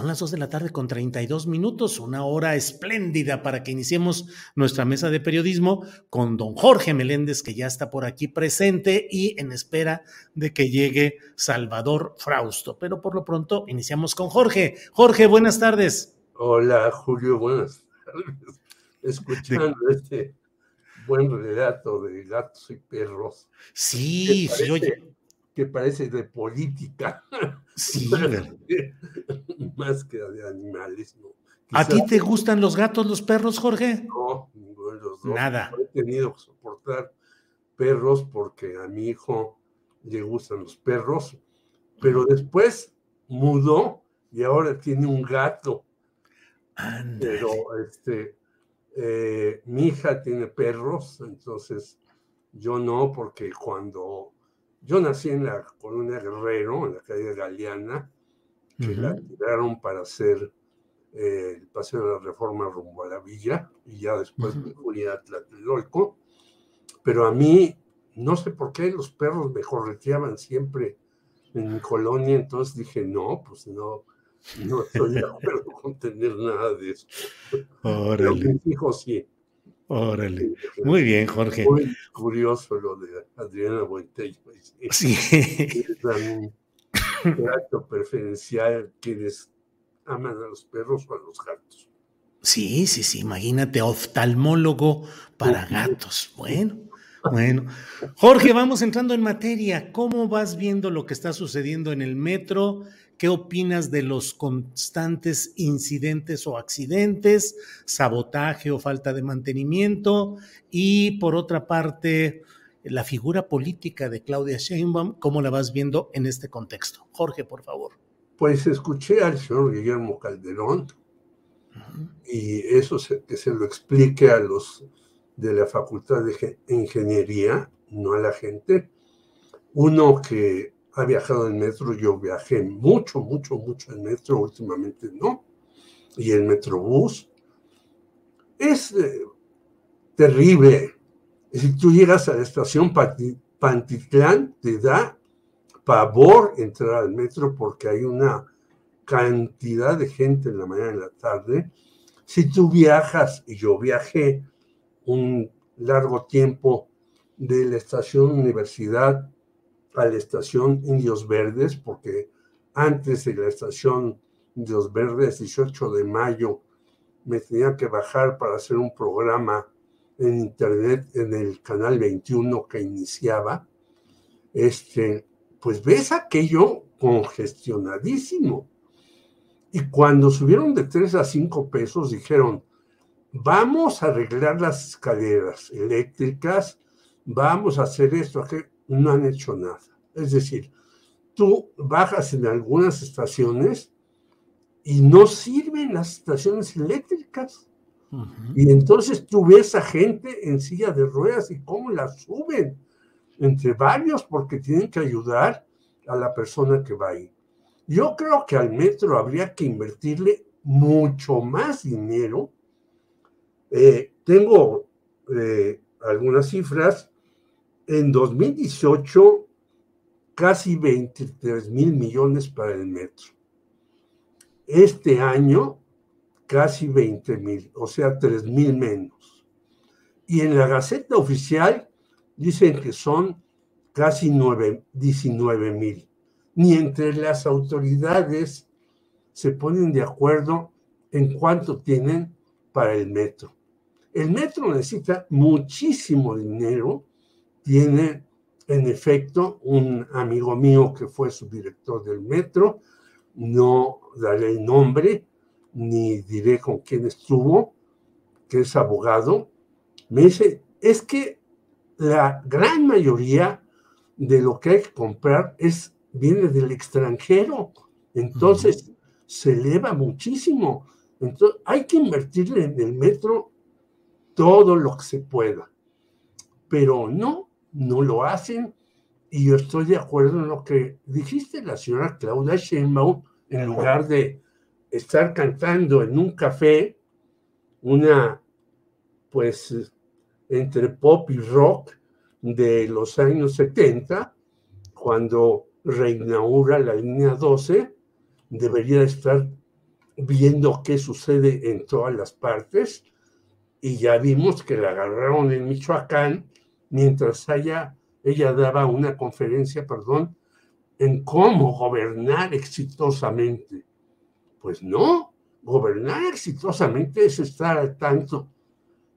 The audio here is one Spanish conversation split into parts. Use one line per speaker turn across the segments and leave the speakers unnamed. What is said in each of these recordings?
Son las 2 de la tarde con 32 minutos, una hora espléndida para que iniciemos nuestra mesa de periodismo con don Jorge Meléndez, que ya está por aquí presente y en espera de que llegue Salvador Frausto. Pero por lo pronto iniciamos con Jorge. Jorge, buenas tardes.
Hola, Julio, buenas tardes. Escuchando este buen relato de gatos y perros.
Sí, sí, oye.
Que parece de política.
Sí,
más que de animales, ¿no?
¿A
Quizás
ti te gustan los gatos, los perros, Jorge?
No, ninguno de los dos.
Nada.
No he tenido que soportar perros porque a mi hijo le gustan los perros, pero después mudó y ahora tiene un gato.
Ándale.
Pero este, eh, mi hija tiene perros, entonces yo no, porque cuando yo nací en la colonia Guerrero, en la calle Galeana, que la
Ujú.
tiraron para hacer eh, el paseo de la reforma rumbo a la villa, y ya después me fui a Tlatelolco. Pero a mí, no sé por qué los perros me correteaban siempre en mi colonia, entonces dije, no, pues no, no estoy de acuerdo con tener nada de eso. Pero mis hijos sí.
Órale. Muy bien, Jorge.
Muy curioso lo de Adriana Buentello.
Sí.
Dan un trato preferencial quienes aman a los perros o a los gatos.
Sí, sí, sí, imagínate, oftalmólogo para gatos. Bueno, bueno. Jorge, vamos entrando en materia. ¿Cómo vas viendo lo que está sucediendo en el metro? ¿Qué opinas de los constantes incidentes o accidentes, sabotaje o falta de mantenimiento? Y por otra parte, la figura política de Claudia Sheinbaum, ¿cómo la vas viendo en este contexto? Jorge, por favor.
Pues escuché al señor Guillermo Calderón y eso se- que se lo explique a los de la Facultad de Ge- Ingeniería, no a la gente. Uno que ha viajado en metro, yo viajé mucho, mucho, mucho en metro, últimamente no, y el metrobús. Es eh, terrible. Si tú llegas a la estación Panti- Pantitlán, te da pavor entrar al metro porque hay una cantidad de gente en la mañana y en la tarde. Si tú viajas, y yo viajé un largo tiempo de la estación Universidad a la estación Indios Verdes, porque antes de la estación Indios Verdes, 18 de mayo, me tenía que bajar para hacer un programa en internet en el canal 21 que iniciaba. Este, pues ves aquello congestionadísimo. Y cuando subieron de 3 a 5 pesos, dijeron, vamos a arreglar las escaleras eléctricas, vamos a hacer esto, no han hecho nada. Es decir, tú bajas en algunas estaciones y no sirven las estaciones eléctricas. Y entonces tú ves a gente en silla de ruedas y cómo la suben entre varios porque tienen que ayudar a la persona que va ahí. Yo creo que al metro habría que invertirle mucho más dinero. Eh, tengo eh, algunas cifras. En 2018, casi 23 mil millones para el metro. Este año, casi 20 mil, o sea, 3 mil menos. Y en la Gaceta Oficial dicen que son casi 9, 19 mil. Ni entre las autoridades se ponen de acuerdo en cuánto tienen para el metro. El metro necesita muchísimo dinero. Tiene, en efecto, un amigo mío que fue subdirector del metro, no daré el nombre, ni diré con quién estuvo, que es abogado, me dice, es que la gran mayoría de lo que hay que comprar es, viene del extranjero, entonces se eleva muchísimo. Entonces hay que invertirle en el metro todo lo que se pueda, pero no, no lo hacen. Y yo estoy de acuerdo en lo que dijiste, la señora Claudia Sheinbaum, en lugar de estar cantando en un café una, pues, entre pop y rock de los años 70, cuando reinaugura la línea 12, debería estar viendo qué sucede en todas las partes, y ya vimos que la agarraron en Michoacán mientras ella, ella daba una conferencia, perdón, en cómo gobernar exitosamente. Pues no, gobernar exitosamente es estar al tanto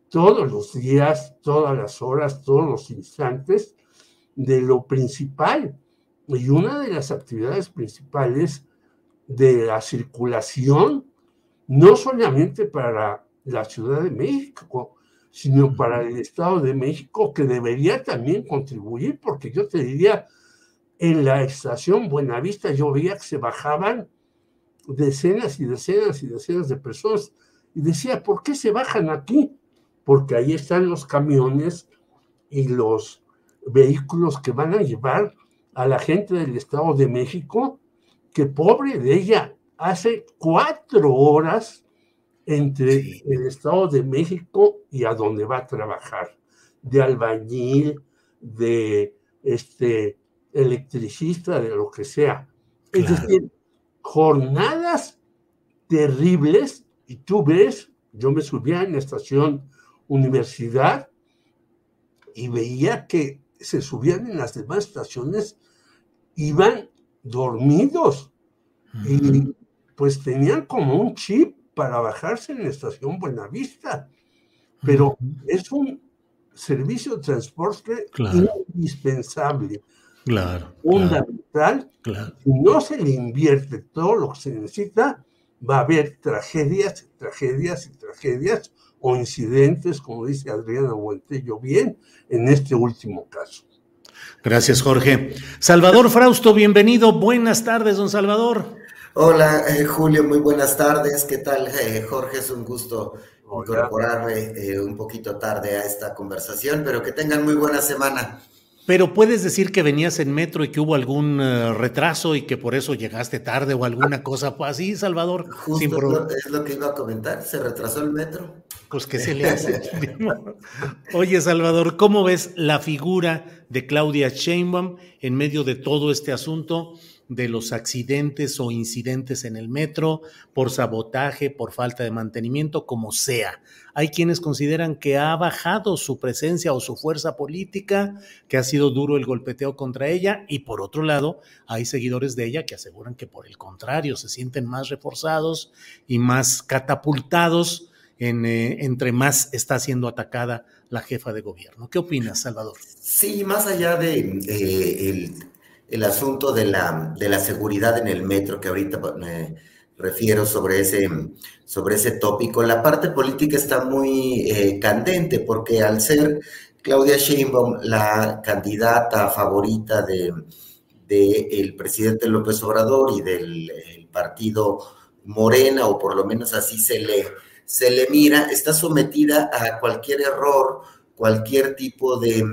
todos los días, todas las horas, todos los instantes de lo principal. Y una de las actividades principales de la circulación, no solamente para la Ciudad de México, sino para el Estado de México, que debería también contribuir, porque yo te diría, en la estación Buenavista yo veía que se bajaban decenas y decenas y decenas de personas y decía, ¿por qué se bajan aquí? Porque ahí están los camiones y los vehículos que van a llevar a la gente del Estado de México, que pobre de ella, hace cuatro horas entre el Estado de México y a donde va a trabajar, de albañil, de este electricista, de lo que sea. Es decir, jornadas terribles, y tú ves, yo me subía en la estación universidad y veía que se subían en las demás estaciones, iban dormidos y pues tenían como un chip para bajarse en la estación Buenavista, pero es un servicio de transporte indispensable.
Claro.
Fundamental.
Claro.
Si no se le invierte todo lo que se necesita, va a haber tragedias, tragedias y tragedias o incidentes, como dice Adriana Buentello bien, en este último caso.
Gracias, Jorge. Salvador Frausto, bienvenido. Buenas tardes, don Salvador.
Hola, eh, Julio, muy buenas tardes. ¿Qué tal, eh, Jorge? Es un gusto incorporarme eh, un poquito tarde a esta conversación, pero que tengan muy buena semana.
Pero puedes decir que venías en metro y que hubo algún uh, retraso y que por eso llegaste tarde o alguna cosa así, Salvador.
Justo lo, es lo que iba a comentar, se retrasó el metro.
Pues qué se le hace. Oye, Salvador, ¿cómo ves la figura de Claudia Sheinbaum en medio de todo este asunto? De los accidentes o incidentes en el metro, por sabotaje, por falta de mantenimiento, como sea. Hay quienes consideran que ha bajado su presencia o su fuerza política, que ha sido duro el golpeteo contra ella, y por otro lado, hay seguidores de ella que aseguran que por el contrario se sienten más reforzados y más catapultados en, eh, entre más está siendo atacada la jefa de gobierno. ¿Qué opinas, Salvador?
Sí, más allá de eh, el asunto de la, de la seguridad en el metro, que ahorita me refiero sobre ese, sobre ese tópico. La parte política está muy eh, candente porque al ser Claudia Sheinbaum la candidata favorita de, el presidente López Obrador y del partido Morena, o por lo menos así se le, se le mira, está sometida a cualquier error cualquier tipo de,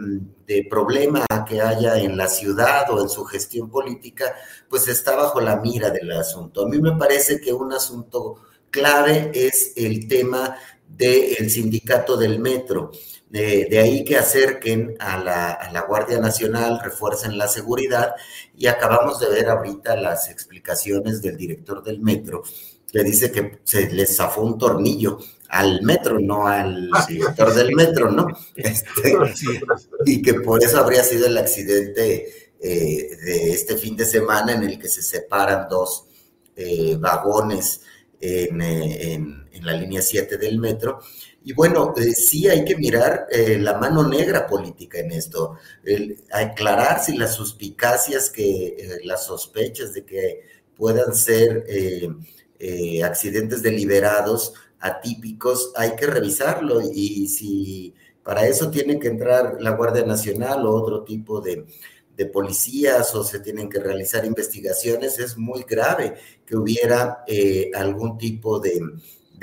de, problema que haya en la ciudad o en su gestión política, pues está bajo la mira del asunto. A mí me parece que un asunto clave es el tema del sindicato del metro. De, ahí que acerquen a la, a la, Guardia Nacional, refuercen la seguridad y acabamos de ver ahorita las explicaciones del director del metro, que dice que se les zafó un tornillo al metro, no al ah. director del metro, ¿no? Este, y que por eso habría sido el accidente eh, de este fin de semana en el que se separan dos eh, vagones en, eh, en, en, la línea 7 del metro. Y bueno, sí hay que mirar la mano negra política en esto, el, aclarar si las suspicacias, que, las sospechas de que puedan ser accidentes deliberados, atípicos, hay que revisarlo. Y si para eso tiene que entrar la Guardia Nacional o otro tipo de, policías o se tienen que realizar investigaciones, es muy grave que hubiera eh, algún tipo de,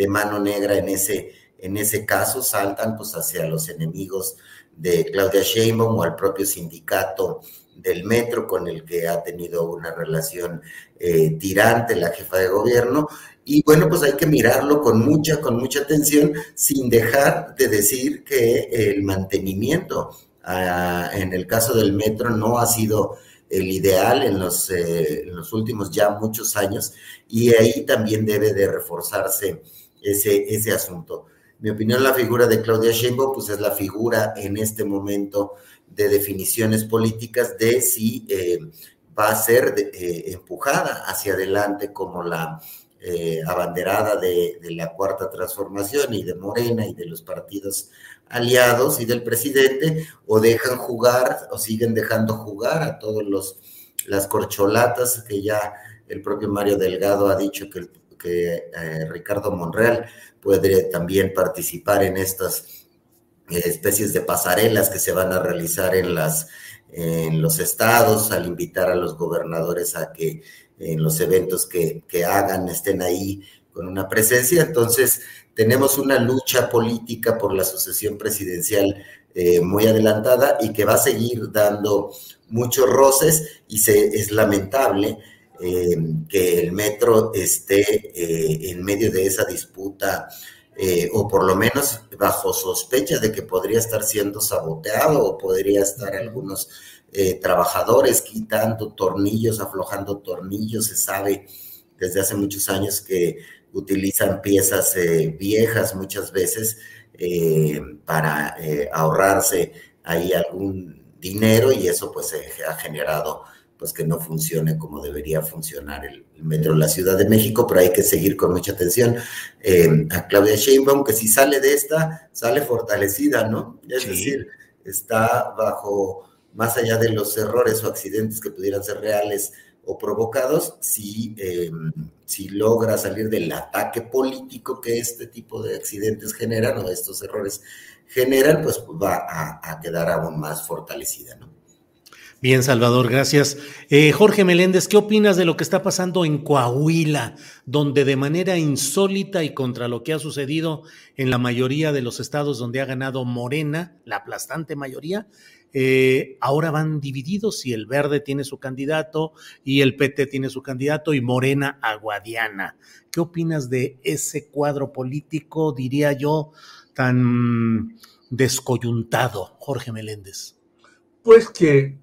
mano negra en ese, en ese caso, saltan pues hacia los enemigos de Claudia Sheinbaum o al propio sindicato del metro con el que ha tenido una relación eh, tirante la jefa de gobierno y bueno, pues hay que mirarlo con mucha, con mucha atención, sin dejar de decir que el mantenimiento ah, en el caso del metro no ha sido el ideal en los, eh, en los últimos ya muchos años y ahí también debe de reforzarse ese, ese asunto. Mi opinión, la figura de Claudia Sheinbaum, pues es la figura en este momento de definiciones políticas de si eh, va a ser eh, empujada hacia adelante como la eh, abanderada de, la cuarta transformación y de Morena y de los partidos aliados y del presidente, o dejan jugar o siguen dejando jugar a todos los las corcholatas que ya el propio Mario Delgado ha dicho que, que eh, Ricardo Monreal puede también participar en estas eh, especies de pasarelas que se van a realizar en las en los estados al invitar a los gobernadores a que en los eventos que, hagan, estén ahí con una presencia. Entonces, tenemos una lucha política por la sucesión presidencial eh, muy adelantada y que va a seguir dando muchos roces y se, es lamentable eh, que el metro esté eh, en medio de esa disputa o por lo menos bajo sospecha de que podría estar siendo saboteado o podría estar algunos eh, trabajadores quitando tornillos, aflojando tornillos. Se sabe desde hace muchos años que utilizan piezas eh, viejas muchas veces eh, para ahorrarse ahí algún dinero y eso pues ha generado pues que no funcione como debería funcionar el, metro de la Ciudad de México, pero hay que seguir con mucha atención a Claudia Sheinbaum, que si sale de esta, sale fortalecida, ¿no? Es decir, está bajo más allá de los errores o accidentes que pudieran ser reales o provocados, si, eh, si logra salir del ataque político que este tipo de accidentes generan o estos errores generan, pues va a, quedar aún más fortalecida.
Bien, Salvador, gracias. Eh, Jorge Meléndez, ¿qué opinas de lo que está pasando en Coahuila, donde de manera insólita y contra lo que ha sucedido en la mayoría de los estados donde ha ganado Morena, la aplastante mayoría, eh, ahora van divididos y el verde tiene su candidato y el PT tiene su candidato y Morena Aguadiana. ¿Qué opinas de ese cuadro político, diría yo, tan descoyuntado, Jorge Meléndez?
Pues que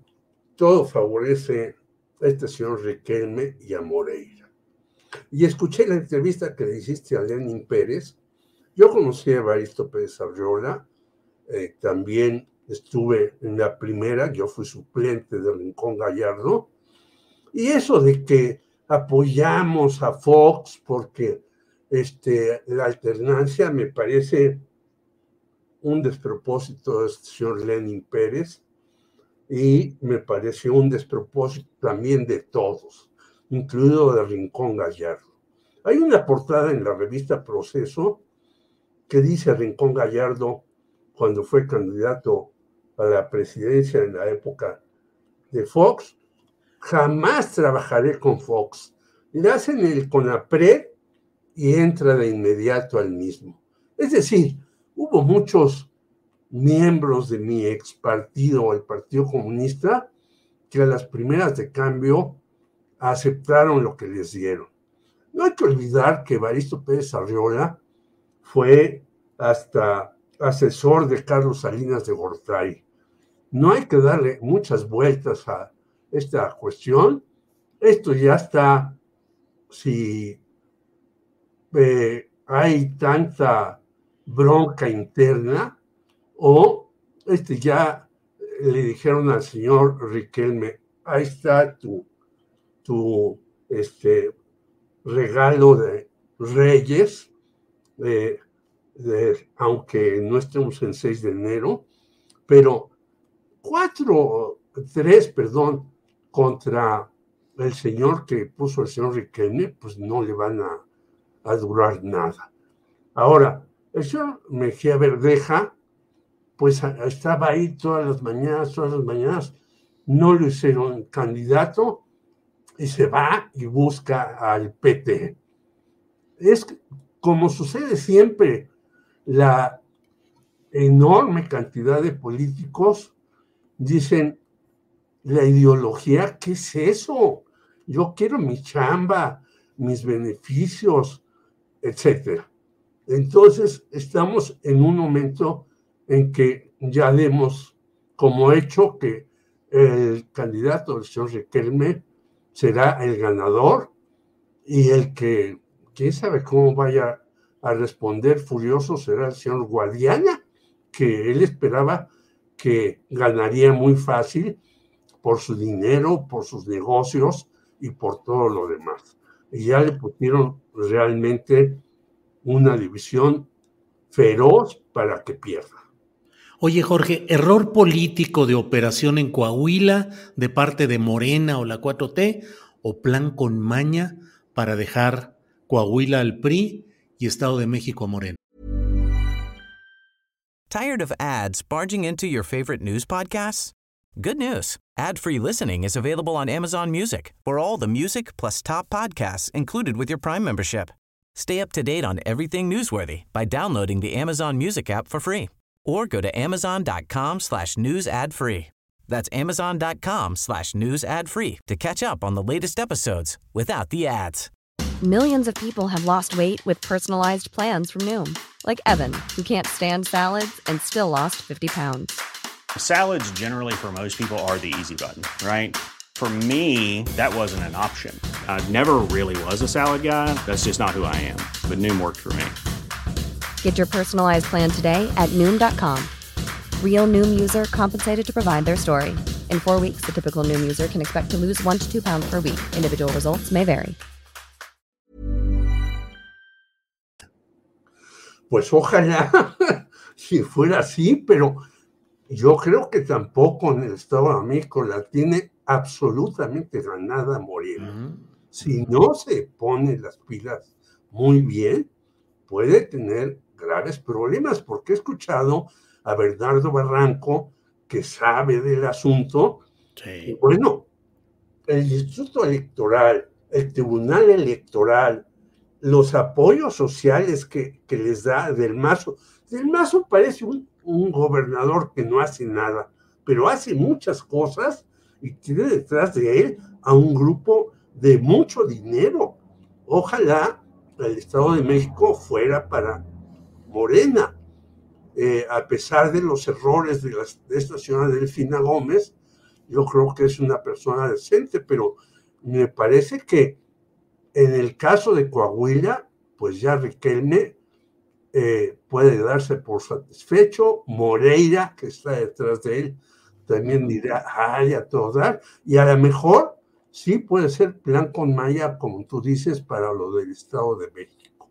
todo favorece a este señor Riquelme y a Moreira. Y escuché la entrevista que le hiciste a Lenin Pérez. Yo conocí a Evaristo Pérez Arriola, eh, también estuve en la primera, yo fui suplente de Rincón Gallardo, y eso de que apoyamos a Fox porque este, la alternancia me parece un despropósito del señor Lenin Pérez y me parece un despropósito también de todos, incluido de Rincón Gallardo. Hay una portada en la revista Proceso que dice Rincón Gallardo cuando fue candidato a la presidencia en la época de Fox, jamás trabajaré con Fox. Le hacen el CONAPRED y entra de inmediato al mismo. Es decir, hubo muchos miembros de mi ex partido, el Partido Comunista, que a las primeras de cambio aceptaron lo que les dieron. No hay que olvidar que Baristo Pérez Arriola fue hasta asesor de Carlos Salinas de Gortari. No hay que darle muchas vueltas a esta cuestión. Esto ya está, si eh, hay tanta bronca interna o este ya le dijeron al señor Riquelme, ahí está tu, tu este, regalo de Reyes, de, aunque no estemos en 6 de enero, pero cuatro, tres, perdón, contra el señor que puso el señor Riquelme, pues no le van a, durar nada. Ahora, el señor Mejía Verdeja, pues estaba ahí todas las mañanas, todas las mañanas, no lo hicieron candidato y se va y busca al PT. Es como sucede siempre, la enorme cantidad de políticos dicen, la ideología, ¿qué es eso? Yo quiero mi chamba, mis beneficios, etcétera. Entonces, estamos en un momento en que ya demos como hecho que el candidato del señor Riquelme será el ganador y el que, quién sabe cómo vaya a responder furioso será el señor Guadiana, que él esperaba que ganaría muy fácil por su dinero, por sus negocios y por todo lo demás. Y ya le pusieron realmente una división feroz para que pierda.
Oye, Jorge, ¿error político de operación en Coahuila de parte de Morena o la 4T o plan con maña para dejar Coahuila al PRI y Estado de México a Morena?
Tired of ads barging into your favorite news podcasts? Good news. Ad-free listening is available on Amazon Music. For all the music plus top podcasts included with your Prime membership. Stay up to date on everything newsworthy by downloading the Amazon Music app for free or go to amazon.com slash news ad free. That's amazon.com slash news ad free to catch up on the latest episodes without the ads.
Millions of people have lost weight with personalized plans from Noom, like Evan, who can't stand salads and still lost 50 pounds.
Salads generally for most people are the easy button, right? For me, that wasn't an option. I never really was a salad guy. That's just not who I am. But Noom worked for me.
Get your personalized plan today at Noom.com. Real Noom user compensated to provide their story. In four weeks, the typical Noom user can expect to lose one to two pounds per week. Individual results may vary.
Pues ojalá si fuera así, pero yo creo que tampoco en el Estado de México la tiene absolutamente ganada Morena. Si no se pone las pilas muy bien, puede tener graves problemas, porque he escuchado a Bernardo Barranco, que sabe del asunto. bueno, el Instituto Electoral, el Tribunal Electoral, los apoyos sociales que, les da Del Mazo. Del Mazo parece un, un gobernador que no hace nada, pero hace muchas cosas y tiene detrás de él a un grupo de mucho dinero. Ojalá el Estado de México fuera para Morena, eh, a pesar de los errores de, esta señora Delfina Gómez, yo creo que es una persona decente, pero me parece que en el caso de Coahuila, pues ya Riquelme eh, puede darse por satisfecho, Moreira, que está detrás de él, también dirá, ay, a todo dar, y a lo mejor sí puede ser plan con Maya, como tú dices, para lo del Estado de México.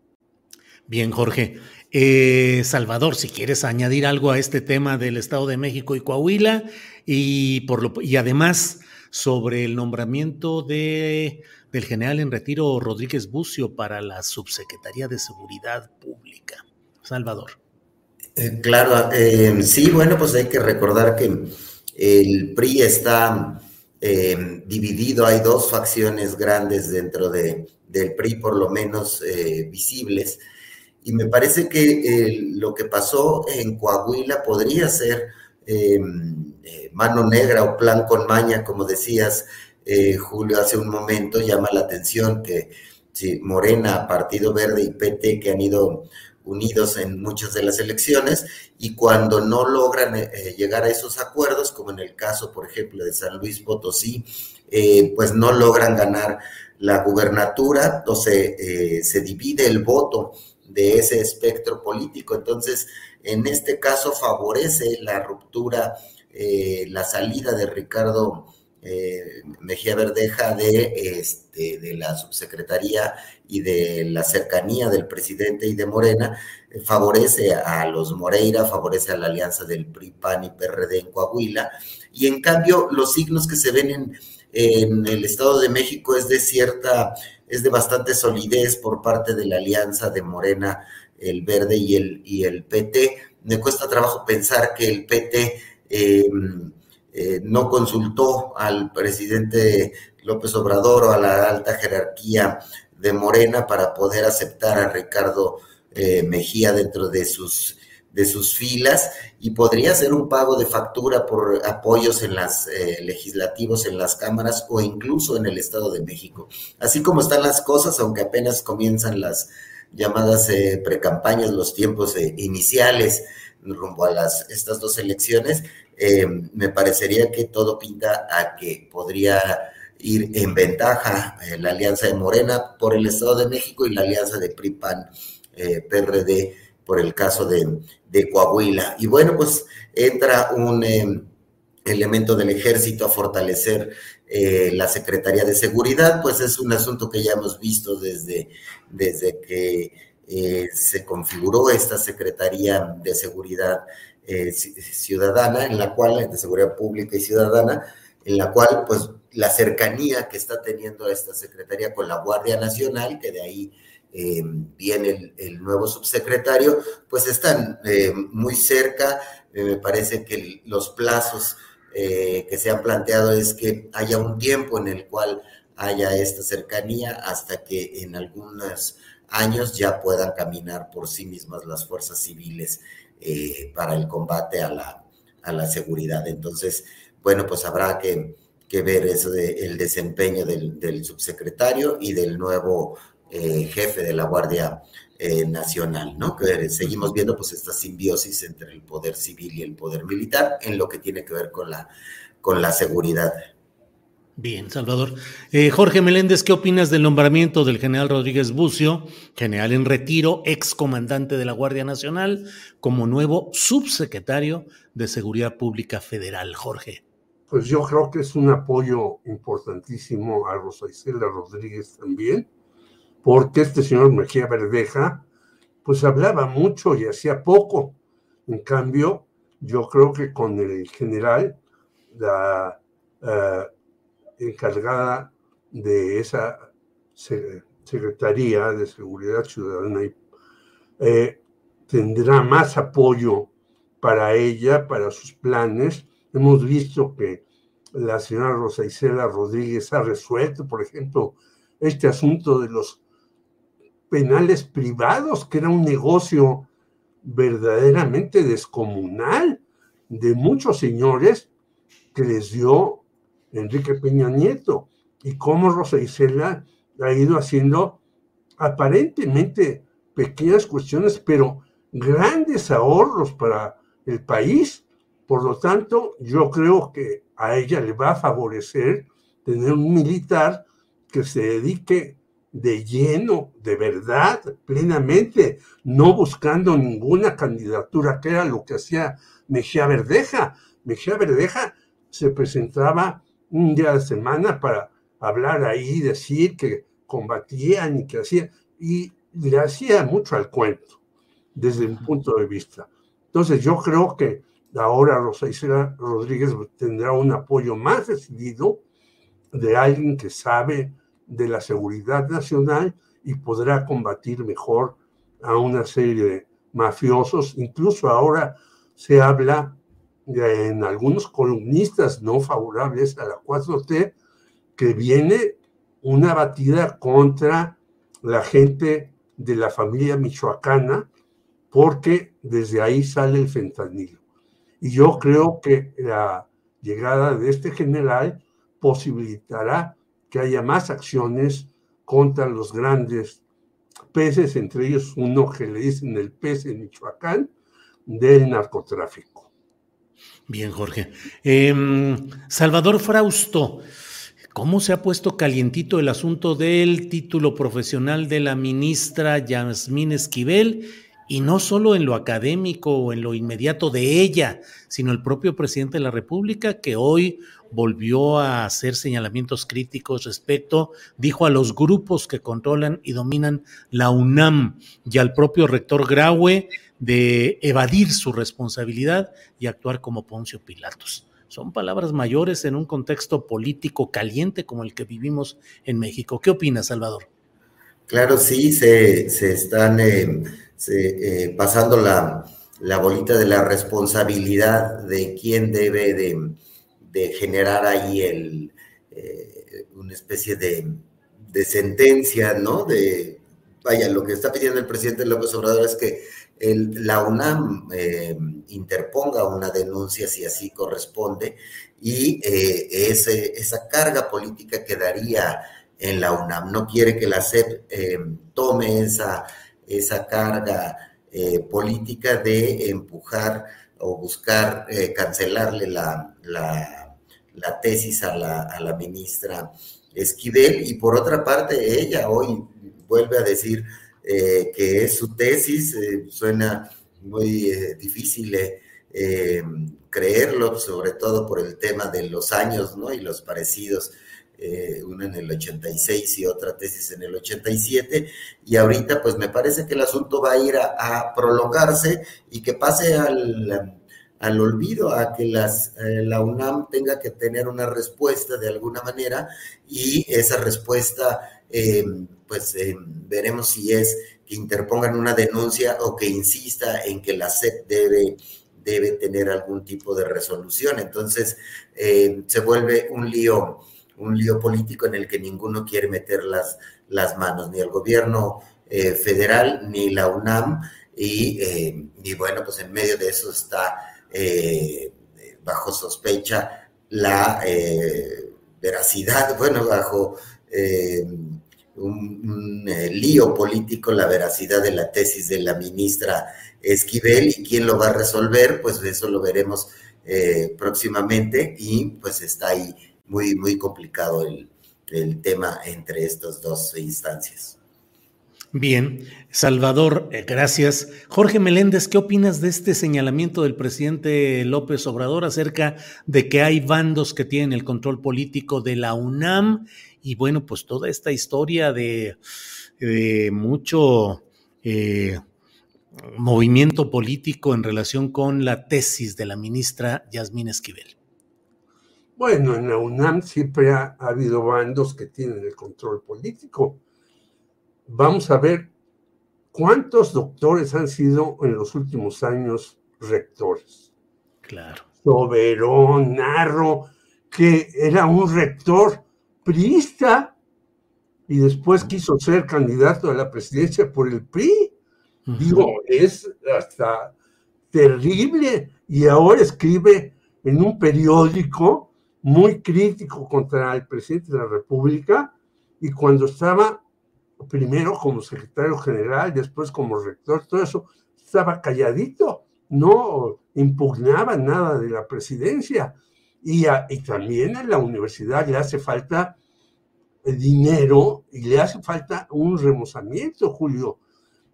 Bien, Jorge. Eh, Salvador, si quieres añadir algo a este tema del Estado de México y Coahuila, y, por lo, y además sobre el nombramiento de, del general en retiro Rodríguez Bucio para la Subsecretaría de Seguridad Pública. Salvador.
Eh, claro, eh, sí, bueno, pues hay que recordar que el PRI está eh, dividido, hay dos facciones grandes dentro de, del PRI, por lo menos visibles, Y me parece que lo que pasó en Coahuila podría ser eh, mano negra o plan con maña, como decías, eh, Julio, hace un momento, llama la atención que Morena, Partido Verde y PT que han ido unidos en muchas de las elecciones y cuando no logran eh, llegar a esos acuerdos, como en el caso, por ejemplo, de San Luis Potosí, pues no logran ganar la gubernatura o se, se divide el voto de ese espectro político. Entonces, en este caso favorece la ruptura, eh, la salida de Ricardo eh, Mejía Verdeja de, este, de la subsecretaría y de la cercanía del presidente y de Morena, eh, favorece a los Moreira, favorece a la alianza del PRI, PAN y PRD en Coahuila, y en cambio los signos que se ven en, en el Estado de México es de cierta es de bastante solidez por parte de la alianza de Morena, el Verde y el, y el PT. Me cuesta trabajo pensar que el PT em, eh, no consultó al presidente López Obrador o a la alta jerarquía de Morena para poder aceptar a Ricardo eh, Mejía dentro de sus de sus filas y podría ser un pago de factura por apoyos en las eh, legislativos en las cámaras o incluso en el Estado de México. Así como están las cosas, aunque apenas comienzan las llamadas eh, precampañas, los tiempos eh, iniciales rumbo a las estas dos elecciones, me parecería que todo pinta a que podría ir en ventaja la alianza de Morena por el Estado de México y la alianza de PRI-PAN PRD por el caso de, Coahuila. Y bueno, pues entra un em, elemento del ejército a fortalecer eh, la Secretaría de Seguridad, pues es un asunto que ya hemos visto desde, desde que eh, se configuró esta Secretaría de Seguridad eh, Ciudadana, en la cual, de Seguridad Pública y Ciudadana, en la cual, pues, la cercanía que está teniendo esta Secretaría con la Guardia Nacional, que de ahí eh, viene el, nuevo subsecretario, pues están eh, muy cerca. Eh, me parece que los plazos que se han planteado es que haya un tiempo en el cual haya esta cercanía hasta que en algunos años ya puedan caminar por sí mismas las fuerzas civiles para el combate a la, a la seguridad. Entonces, bueno, pues habrá que, ver eso del desempeño del, del subsecretario y del nuevo eh, jefe de la Guardia eh, Nacional, ¿no? Que seguimos viendo pues esta simbiosis entre el poder civil y el poder militar en lo que tiene que ver con la, con la seguridad.
Bien, Salvador. Eh, Jorge Meléndez, ¿qué opinas del nombramiento del general Rodríguez Bucio, general en retiro, ex comandante de la Guardia Nacional, como nuevo subsecretario de Seguridad Pública Federal? Jorge.
Pues yo creo que es un apoyo importantísimo a Rosa Isela Rodríguez también porque este señor Mejía Verdeja, pues hablaba mucho y hacía poco. En cambio, yo creo que con el general, la eh, encargada de esa Secretaría de Seguridad Ciudadana, eh, tendrá más apoyo para ella, para sus planes. Hemos visto que la señora Rosa Isela Rodríguez ha resuelto, por ejemplo, este asunto de los penales privados, que era un negocio verdaderamente descomunal de muchos señores que les dio Enrique Peña Nieto y cómo Rosa Isela ha ido haciendo aparentemente pequeñas cuestiones, pero grandes ahorros para el país. Por lo tanto, yo creo que a ella le va a favorecer tener un militar que se dedique de lleno, de verdad, plenamente, no buscando ninguna candidatura, que era lo que hacía Mejía Verdeja. Mejía Verdeja se presentaba un día de semana para hablar ahí, decir que combatían y que hacía, y le hacía mucho al cuento, desde un punto de vista. Entonces yo creo que ahora Rosa Isela Rodríguez tendrá un apoyo más decidido de alguien que sabe de la seguridad nacional y podrá combatir mejor a una serie de mafiosos. Incluso ahora se habla en algunos columnistas no favorables a la 4T que viene una batida contra la gente de la familia michoacana, porque desde ahí sale el fentanilo. Y yo creo que la llegada de este general posibilitará que haya más acciones contra los grandes peces, entre ellos uno que le dicen el pez en Michoacán, del narcotráfico.
Bien, Jorge. Em, Salvador Frausto, ¿cómo se ha puesto calientito el asunto del título profesional de la ministra Yasmín Esquivel? Y no solo en lo académico o en lo inmediato de ella, sino el propio presidente de la República, que hoy volvió a hacer señalamientos críticos respecto, dijo a los grupos que controlan y dominan la UNAM y al propio rector Graue de evadir su responsabilidad y actuar como Poncio Pilatos. Son palabras mayores en un contexto político caliente como el que vivimos en México. ¿Qué opinas, Salvador?
Claro, sí, se, están eh, eh, pasando la, bolita de la responsabilidad de quién debe de, generar ahí el, eh, una especie de, de sentencia, ¿no? De, vaya, lo que está pidiendo el presidente López Obrador es que la UNAM eh, interponga una denuncia si así corresponde y eh, esa carga política quedaría en la UNAM. No quiere que la SEP tome esa, esa carga política de empujar o buscar cancelarle la, la, tesis a la, a la ministra Esquivel y por otra parte ella hoy vuelve a decir eh, que es su tesis, eh, suena muy eh, difícil creerlo, sobre todo por el tema de los años ¿no? y los parecidos, una en el 86 y otra tesis en el 87, y ahorita pues me parece que el asunto va a ir a, prolongarse y que pase al al olvido, a que las, la UNAM tenga que tener una respuesta de alguna manera y esa respuesta pues eh, veremos si es que interpongan una denuncia o que insista en que la SEP debe, debe tener algún tipo de resolución. Entonces eh, se vuelve un lío, un lío político en el que ninguno quiere meter las, las manos, ni el gobierno eh, federal, ni la UNAM, y, y, bueno, pues en medio de eso está bajo sospecha la veracidad, bueno, bajo un, eh, lío político la veracidad de la tesis de la ministra Esquivel. Y quién lo va a resolver, pues eso lo veremos eh, próximamente. Y pues está ahí muy, muy complicado el, tema entre estas dos instancias.
Bien, Salvador, eh, gracias. Jorge Meléndez, ¿qué opinas de este señalamiento del presidente López Obrador acerca de que hay bandos que tienen el control político de la UNAM y bueno, pues toda esta historia de, mucho eh, movimiento político en relación con la tesis de la ministra Yasmín Esquivel.
Bueno, en la UNAM siempre ha, habido bandos que tienen el control político. Vamos a ver cuántos doctores han sido en los últimos años rectores.
Claro.
Soberón, Narro, que era un rector priista y después quiso ser candidato a la presidencia por el PRI. Digo, es hasta terrible y ahora escribe en un periódico muy crítico contra el presidente de la República y cuando estaba primero como secretario general, después como rector, todo eso, estaba calladito, no impugnaba nada de la presidencia. Y, también en la universidad le hace falta dinero y le hace falta un remozamiento, Julio.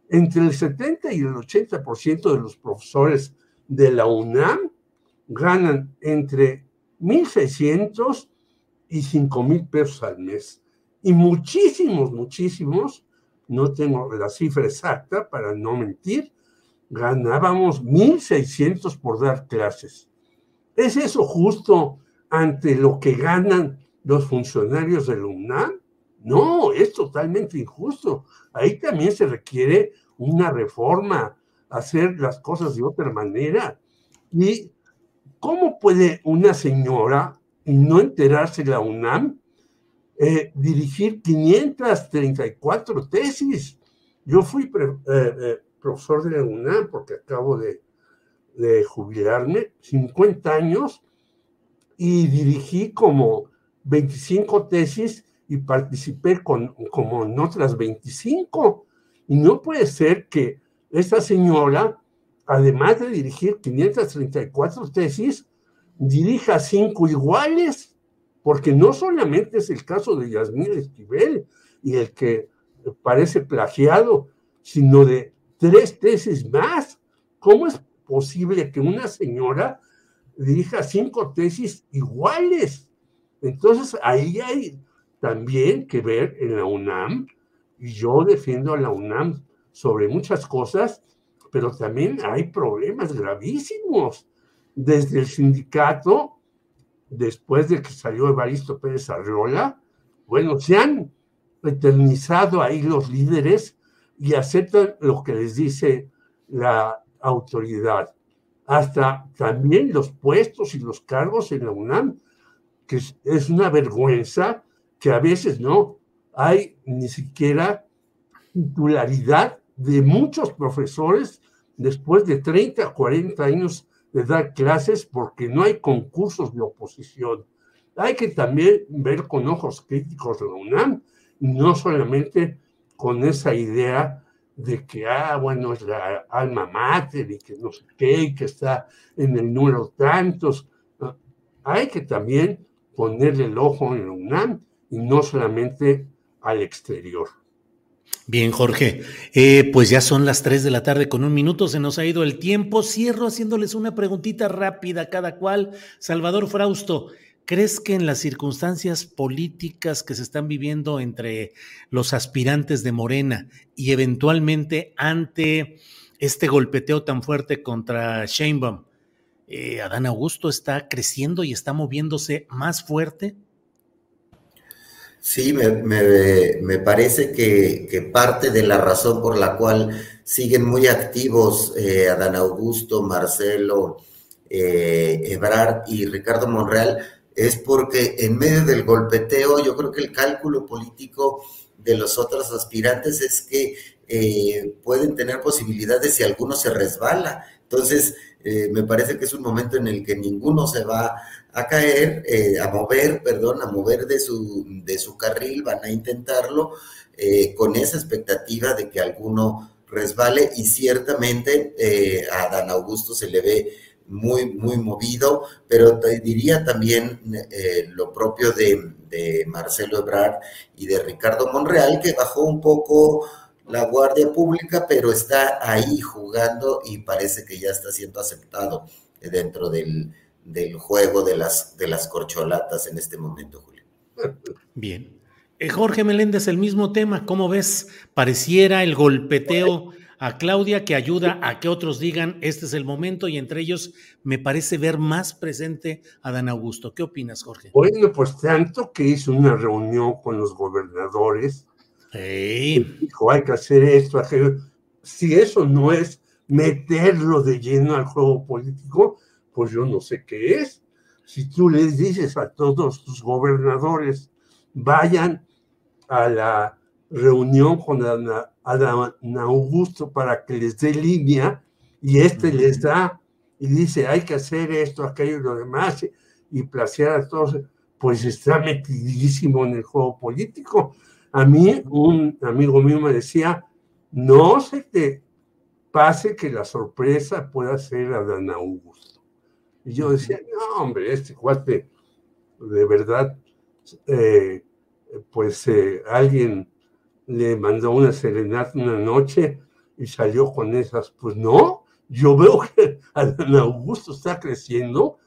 Entre el 70 y el 80% de los profesores de la UNAM ganan entre 1.600 y 5.000 pesos al mes. Y muchísimos, muchísimos, no tengo la cifra exacta para no mentir, ganábamos 1.600 por dar clases. ¿Es eso justo ante lo que ganan los funcionarios del UNAM? No, es totalmente injusto. Ahí también se requiere una reforma, hacer las cosas de otra manera. ¿Y cómo puede una señora, y no enterarse la UNAM, eh, dirigir 534 tesis? Yo fui eh, eh, profesor de la UNAM porque acabo de, de jubilarme, 50 años, y dirigí como 25 tesis y participé con, como en otras 25. Y no puede ser que esta señora, además de dirigir 534 tesis, dirija cinco iguales, porque no solamente es el caso de Yasmín Esquivel y el que parece plagiado, sino de tres tesis más. ¿Cómo es posible que una señora dirija cinco tesis iguales? Entonces, ahí hay también que ver en la UNAM, y yo defiendo a la UNAM sobre muchas cosas, pero también hay problemas gravísimos. Desde el sindicato, después de que salió Evaristo Pérez Arriola, bueno, se han eternizado ahí los líderes y aceptan lo que les dice la autoridad. Hasta también los puestos y los cargos en la UNAM, que es una vergüenza que a veces no hay ni siquiera titularidad de muchos profesores después de 30 o 40 años de dar clases porque no hay concursos de oposición. Hay que también ver con ojos críticos la UNAM, no solamente con esa idea de que, ah, bueno, es la alma mater y que no sé qué, y que está en el número tantos. Hay que también ponerle el ojo en la UNAM y no solamente al exterior.
Bien, Jorge, eh, pues ya son las 3 de la tarde con un minuto, se nos ha ido el tiempo. Cierro haciéndoles una preguntita rápida cada cual. Salvador Frausto, ¿crees que en las circunstancias políticas que se están viviendo entre los aspirantes de Morena y eventualmente ante este golpeteo tan fuerte contra Sheinbaum, eh, Adán Augusto está creciendo y está moviéndose más fuerte?
Sí, me, parece que, parte de la razón por la cual siguen muy activos eh, Adán Augusto, Marcelo, eh, Ebrard y Ricardo Monreal es porque en medio del golpeteo yo creo que el cálculo político de los otros aspirantes es que eh, pueden tener posibilidades si alguno se resbala. Entonces, eh, me parece que es un momento en el que ninguno se va a caer, eh, a mover, perdón, a mover de su, de su carril, van a intentarlo eh, con esa expectativa de que alguno resbale y ciertamente a Dan Augusto se le ve muy, muy movido, pero te diría también lo propio de, de Marcelo Ebrard y de Ricardo Monreal, que bajó un poco la Guardia Pública, pero está ahí jugando y parece que ya está siendo aceptado dentro del, juego de las, de las corcholatas en este momento, Julio.
Bien. Eh, Jorge Meléndez, el mismo tema, ¿cómo ves? Pareciera el golpeteo a Claudia que ayuda a que otros digan este es el momento y entre ellos me parece ver más presente a Dan Augusto. ¿Qué opinas, Jorge?
Bueno, pues tanto que hizo una reunión con los gobernadores Dijo, hay que hacer esto, Si eso no es meterlo de lleno al juego político, pues yo no sé qué es. Si tú les dices a todos tus gobernadores, vayan a la reunión con Adán Augusto para que les dé línea y este les da y dice hay que hacer esto, aquello y lo demás y placear a todos, pues está metidísimo en el juego político. A mí, un amigo mío me decía, no se te pase que la sorpresa pueda ser a Dan Augusto. Y yo decía, no, hombre, este cuate, de verdad, eh, pues eh, alguien le mandó una serenata una noche y salió con esas. Pues no, yo veo que Dan Augusto está creciendo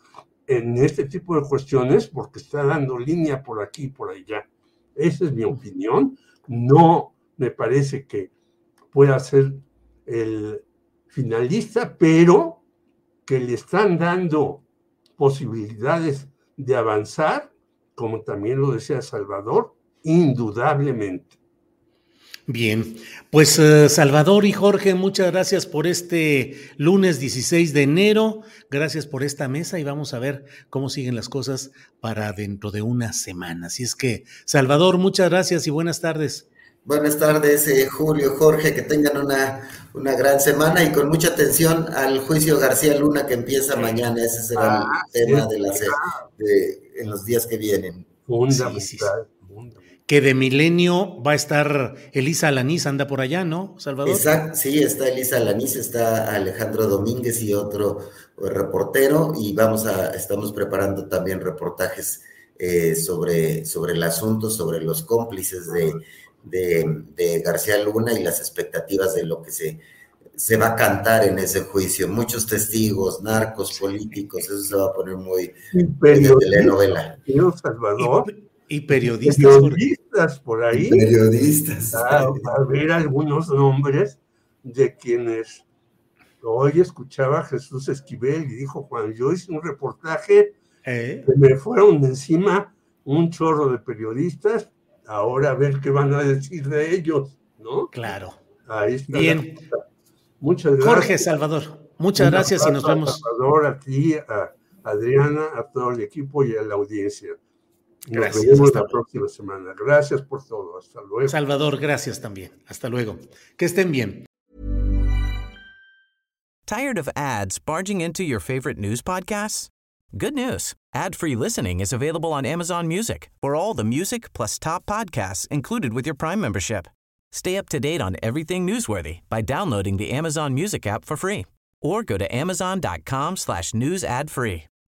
en este tipo de cuestiones porque está dando línea por aquí y por allá. Esa es mi opinión. No me parece que pueda ser el finalista, pero que le están dando posibilidades de avanzar, como también lo decía Salvador, indudablemente.
Bien, pues eh, Salvador y Jorge, muchas gracias por este lunes 16 de enero, gracias por esta mesa y vamos a ver cómo siguen las cosas para dentro de una semana. Así es que, Salvador, muchas gracias y buenas tardes.
Buenas tardes, eh, Julio, Jorge, que tengan una, una gran semana y con mucha atención al juicio García Luna que empieza mañana. Ese será
Ah,
el tema
sí,
de la, de, en los días que vienen.
Sí, sí. Que de milenio va a estar Elisa Alaniz, anda por allá, ¿no, Salvador?
Exacto, sí, está Elisa Laniz, está Alejandro Domínguez y otro eh, reportero, y vamos a, estamos preparando también reportajes eh, sobre, sobre el asunto, sobre los cómplices de, de, de, García Luna y las expectativas de lo que se, se va a cantar en ese juicio. Muchos testigos, narcos, políticos, eso se va a poner muy, muy de telenovela.
Salvador.
Y, y periodistas.
Periodistas por ahí.
Y periodistas.
A, a ver algunos nombres de quienes hoy escuchaba a Jesús Esquivel y dijo, Juan, yo hice un reportaje,
¿Eh?
que me fueron de encima un chorro de periodistas, ahora a ver qué van a decir de ellos, ¿no?
Claro.
Ahí está.
Bien.
Muchas gracias.
Jorge Salvador, muchas gracias y nos vemos.
Salvador, a ti, a Adriana, a todo el equipo y a la audiencia. Nos
Gracias,
vemos
hasta
la
luego.
próxima semana. Gracias por todo. Hasta luego.
Salvador, gracias también. Hasta luego. Que estén bien.
Tired of ads barging into your favorite news podcasts? Good news. Ad-free listening is available on Amazon Music for all the music plus top podcasts included with your Prime membership. Stay up to date on everything newsworthy by downloading the Amazon Music app for free or go to amazon.com slash news ad free.